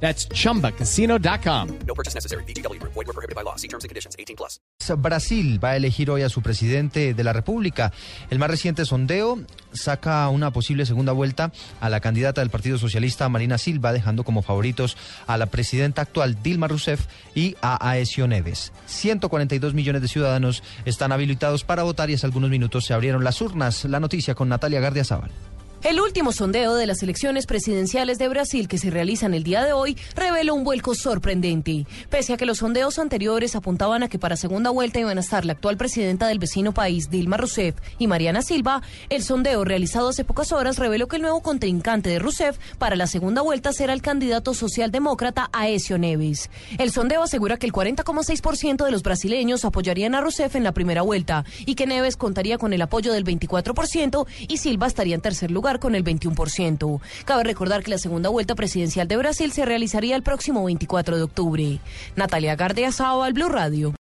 That's chumbacasino.com. No purchase necessary. BGW. Void were prohibited by law. See terms and conditions. 18 plus. Brasil va a elegir hoy a su presidente de la República. El más reciente sondeo saca una posible segunda vuelta a la candidata del Partido Socialista, Marina Silva, dejando como favoritos a la presidenta actual, Dilma Rousseff, y a Aesio Neves. 142 millones de ciudadanos están habilitados para votar y hace algunos minutos se abrieron las urnas. La noticia con Natalia Gardiazabal. El último sondeo de las elecciones presidenciales de Brasil que se realizan el día de hoy reveló un vuelco sorprendente. Pese a que los sondeos anteriores apuntaban a que para segunda vuelta iban a estar la actual presidenta del vecino país, Dilma Rousseff, y Mariana Silva, el sondeo realizado hace pocas horas reveló que el nuevo contrincante de Rousseff para la segunda vuelta será el candidato socialdemócrata Aesio Neves. El sondeo asegura que el 40,6% de los brasileños apoyarían a Rousseff en la primera vuelta y que Neves contaría con el apoyo del 24% y Silva estaría en tercer lugar con el 21%. Cabe recordar que la segunda vuelta presidencial de Brasil se realizaría el próximo 24 de octubre. Natalia Gardia al Blue Radio.